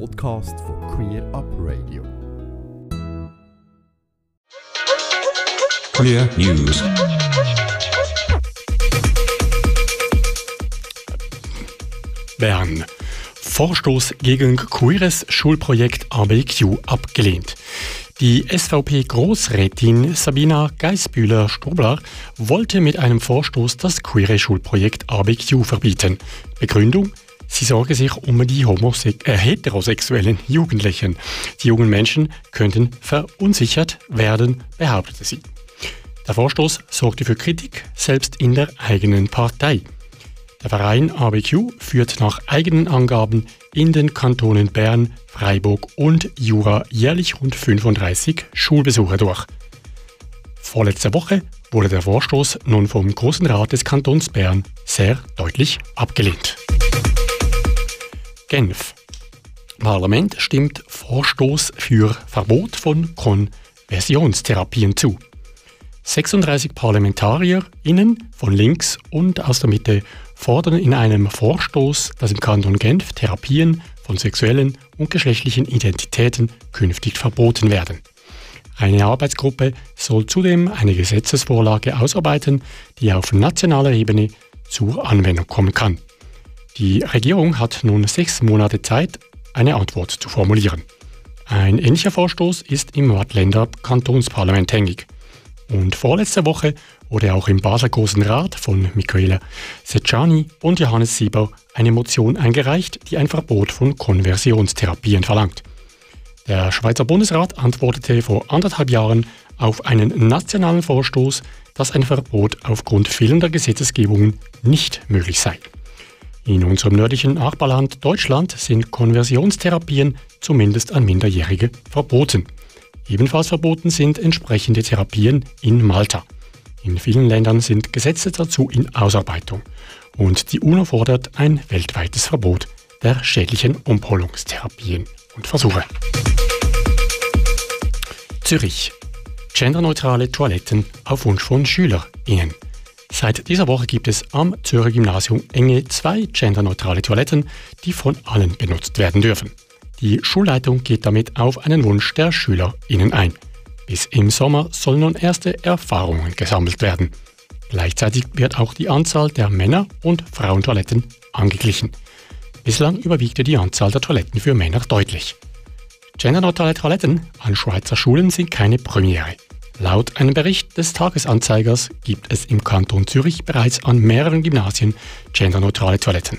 Podcast von Queer Up Radio. Queer News. Bern. Vorstoß gegen queeres Schulprojekt ABQ abgelehnt. Die SVP-Großrätin Sabina Geisbühler-Strobler wollte mit einem Vorstoß das queere Schulprojekt ABQ verbieten. Begründung? Sie sorge sich um die äh, heterosexuellen Jugendlichen. Die jungen Menschen könnten verunsichert werden, behauptete sie. Der Vorstoß sorgte für Kritik, selbst in der eigenen Partei. Der Verein ABQ führt nach eigenen Angaben in den Kantonen Bern, Freiburg und Jura jährlich rund 35 Schulbesuche durch. Vorletzte Woche wurde der Vorstoß nun vom Großen Rat des Kantons Bern sehr deutlich abgelehnt. Genf. Parlament stimmt Vorstoß für Verbot von Konversionstherapien zu. 36 ParlamentarierInnen von links und aus der Mitte fordern in einem Vorstoß, dass im Kanton Genf Therapien von sexuellen und geschlechtlichen Identitäten künftig verboten werden. Eine Arbeitsgruppe soll zudem eine Gesetzesvorlage ausarbeiten, die auf nationaler Ebene zur Anwendung kommen kann. Die Regierung hat nun sechs Monate Zeit, eine Antwort zu formulieren. Ein ähnlicher Vorstoß ist im Wattländer Kantonsparlament hängig. Und vorletzte Woche wurde auch im Basler Großen Rat von Michaela Secciani und Johannes Sieber eine Motion eingereicht, die ein Verbot von Konversionstherapien verlangt. Der Schweizer Bundesrat antwortete vor anderthalb Jahren auf einen nationalen Vorstoß, dass ein Verbot aufgrund fehlender Gesetzgebungen nicht möglich sei. In unserem nördlichen Nachbarland Deutschland sind Konversionstherapien zumindest an Minderjährige verboten. Ebenfalls verboten sind entsprechende Therapien in Malta. In vielen Ländern sind Gesetze dazu in Ausarbeitung. Und die UNO fordert ein weltweites Verbot der schädlichen Umholungstherapien und Versuche. Zürich. Genderneutrale Toiletten auf Wunsch von SchülerInnen. Seit dieser Woche gibt es am Zürcher Gymnasium enge zwei genderneutrale Toiletten, die von allen benutzt werden dürfen. Die Schulleitung geht damit auf einen Wunsch der SchülerInnen ein. Bis im Sommer sollen nun erste Erfahrungen gesammelt werden. Gleichzeitig wird auch die Anzahl der Männer- und Frauentoiletten angeglichen. Bislang überwiegte die Anzahl der Toiletten für Männer deutlich. Genderneutrale Toiletten an Schweizer Schulen sind keine Premiere. Laut einem Bericht des Tagesanzeigers gibt es im Kanton Zürich bereits an mehreren Gymnasien genderneutrale Toiletten.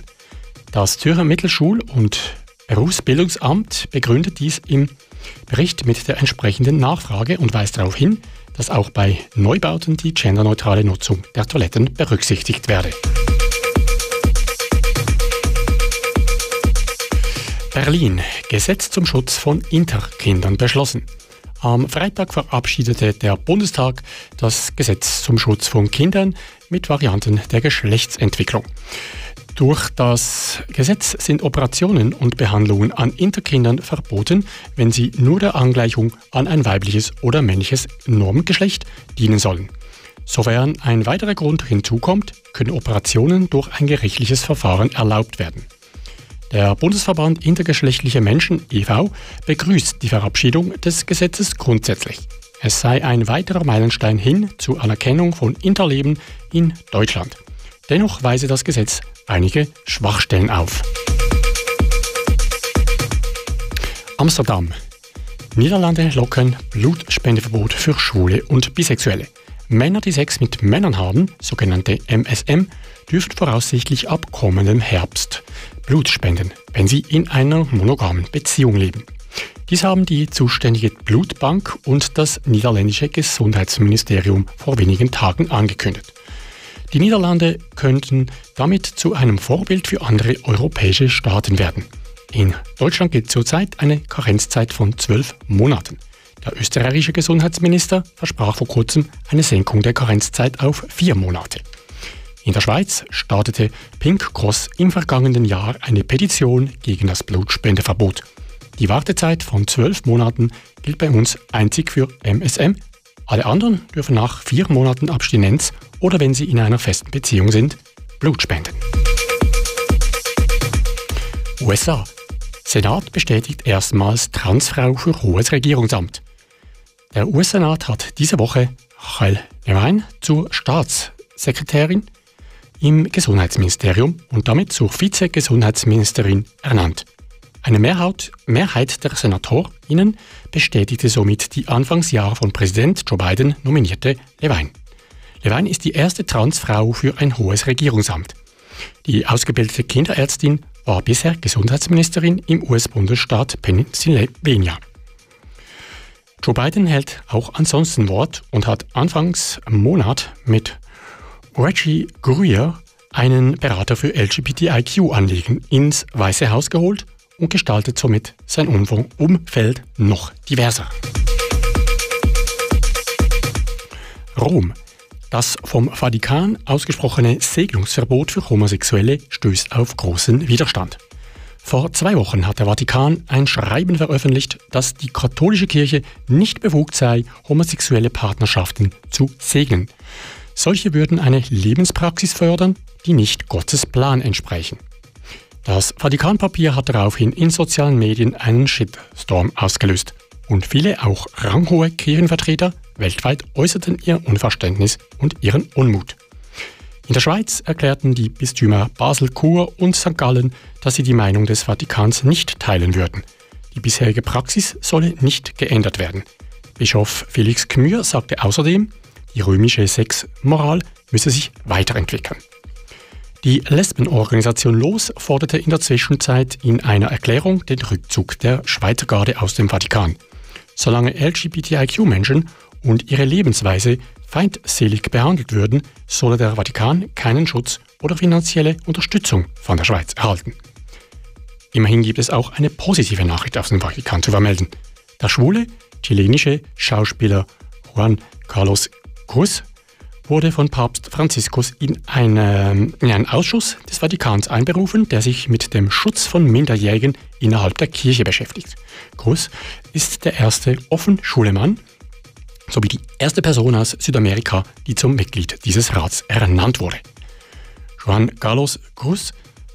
Das Zürcher Mittelschul- und Berufsbildungsamt begründet dies im Bericht mit der entsprechenden Nachfrage und weist darauf hin, dass auch bei Neubauten die genderneutrale Nutzung der Toiletten berücksichtigt werde. Berlin. Gesetz zum Schutz von Interkindern beschlossen. Am Freitag verabschiedete der Bundestag das Gesetz zum Schutz von Kindern mit Varianten der Geschlechtsentwicklung. Durch das Gesetz sind Operationen und Behandlungen an Interkindern verboten, wenn sie nur der Angleichung an ein weibliches oder männliches Normgeschlecht dienen sollen. Sofern ein weiterer Grund hinzukommt, können Operationen durch ein gerichtliches Verfahren erlaubt werden. Der Bundesverband Intergeschlechtliche Menschen e.V. begrüßt die Verabschiedung des Gesetzes grundsätzlich. Es sei ein weiterer Meilenstein hin zur Anerkennung von Interleben in Deutschland. Dennoch weise das Gesetz einige Schwachstellen auf. Amsterdam. Niederlande locken Blutspendeverbot für Schwule und Bisexuelle. Männer, die Sex mit Männern haben, sogenannte MSM, dürfen voraussichtlich ab kommendem Herbst Blut spenden, wenn sie in einer monogamen Beziehung leben. Dies haben die zuständige Blutbank und das niederländische Gesundheitsministerium vor wenigen Tagen angekündigt. Die Niederlande könnten damit zu einem Vorbild für andere europäische Staaten werden. In Deutschland gilt zurzeit eine Karenzzeit von zwölf Monaten. Der österreichische Gesundheitsminister versprach vor kurzem eine Senkung der Karenzzeit auf vier Monate. In der Schweiz startete Pink Cross im vergangenen Jahr eine Petition gegen das Blutspendeverbot. Die Wartezeit von zwölf Monaten gilt bei uns einzig für MSM. Alle anderen dürfen nach vier Monaten Abstinenz oder wenn sie in einer festen Beziehung sind, Blut spenden. USA. Senat bestätigt erstmals Transfrau für hohes Regierungsamt. Der US-Senat hat diese Woche Rachel Levine zur Staatssekretärin im Gesundheitsministerium und damit zur Vizegesundheitsministerin ernannt. Eine Mehrheit, Mehrheit der SenatorInnen bestätigte somit die Anfangsjahr von Präsident Joe Biden nominierte Levine. Levine ist die erste Transfrau für ein hohes Regierungsamt. Die ausgebildete Kinderärztin war bisher Gesundheitsministerin im US-Bundesstaat Pennsylvania. Joe Biden hält auch ansonsten Wort und hat anfangs im Monat mit Reggie Greer einen Berater für LGBTIQ-Anliegen ins Weiße Haus geholt und gestaltet somit sein Umfeld noch diverser. Rom. Das vom Vatikan ausgesprochene Segnungsverbot für Homosexuelle stößt auf großen Widerstand. Vor zwei Wochen hat der Vatikan ein Schreiben veröffentlicht, dass die katholische Kirche nicht befugt sei, homosexuelle Partnerschaften zu segnen. Solche würden eine Lebenspraxis fördern, die nicht Gottes Plan entsprechen. Das Vatikanpapier hat daraufhin in sozialen Medien einen Shitstorm ausgelöst und viele auch ranghohe Kirchenvertreter weltweit äußerten ihr Unverständnis und ihren Unmut. In der Schweiz erklärten die Bistümer Basel, Chur und St. Gallen, dass sie die Meinung des Vatikans nicht teilen würden. Die bisherige Praxis solle nicht geändert werden. Bischof Felix Kmür sagte außerdem, die römische Sexmoral müsse sich weiterentwickeln. Die Lesbenorganisation LOS forderte in der Zwischenzeit in einer Erklärung den Rückzug der Schweizer Garde aus dem Vatikan. Solange LGBTIQ-Menschen und ihre Lebensweise feindselig behandelt würden, solle der Vatikan keinen Schutz oder finanzielle Unterstützung von der Schweiz erhalten. Immerhin gibt es auch eine positive Nachricht aus dem Vatikan zu vermelden. Der schwule chilenische Schauspieler Juan Carlos Cruz wurde von Papst Franziskus in, eine, in einen Ausschuss des Vatikans einberufen, der sich mit dem Schutz von Minderjährigen innerhalb der Kirche beschäftigt. Cruz ist der erste offen schwule Mann sowie die erste Person aus Südamerika, die zum Mitglied dieses Rats ernannt wurde. Juan Carlos Cruz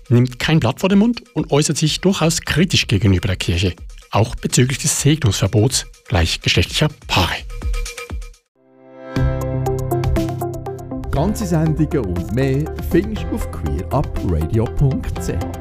nimmt kein Blatt vor den Mund und äußert sich durchaus kritisch gegenüber der Kirche, auch bezüglich des Segnungsverbots gleichgeschlechtlicher Paare. Ganze Sendungen und mehr findest du auf queerupradio.ch.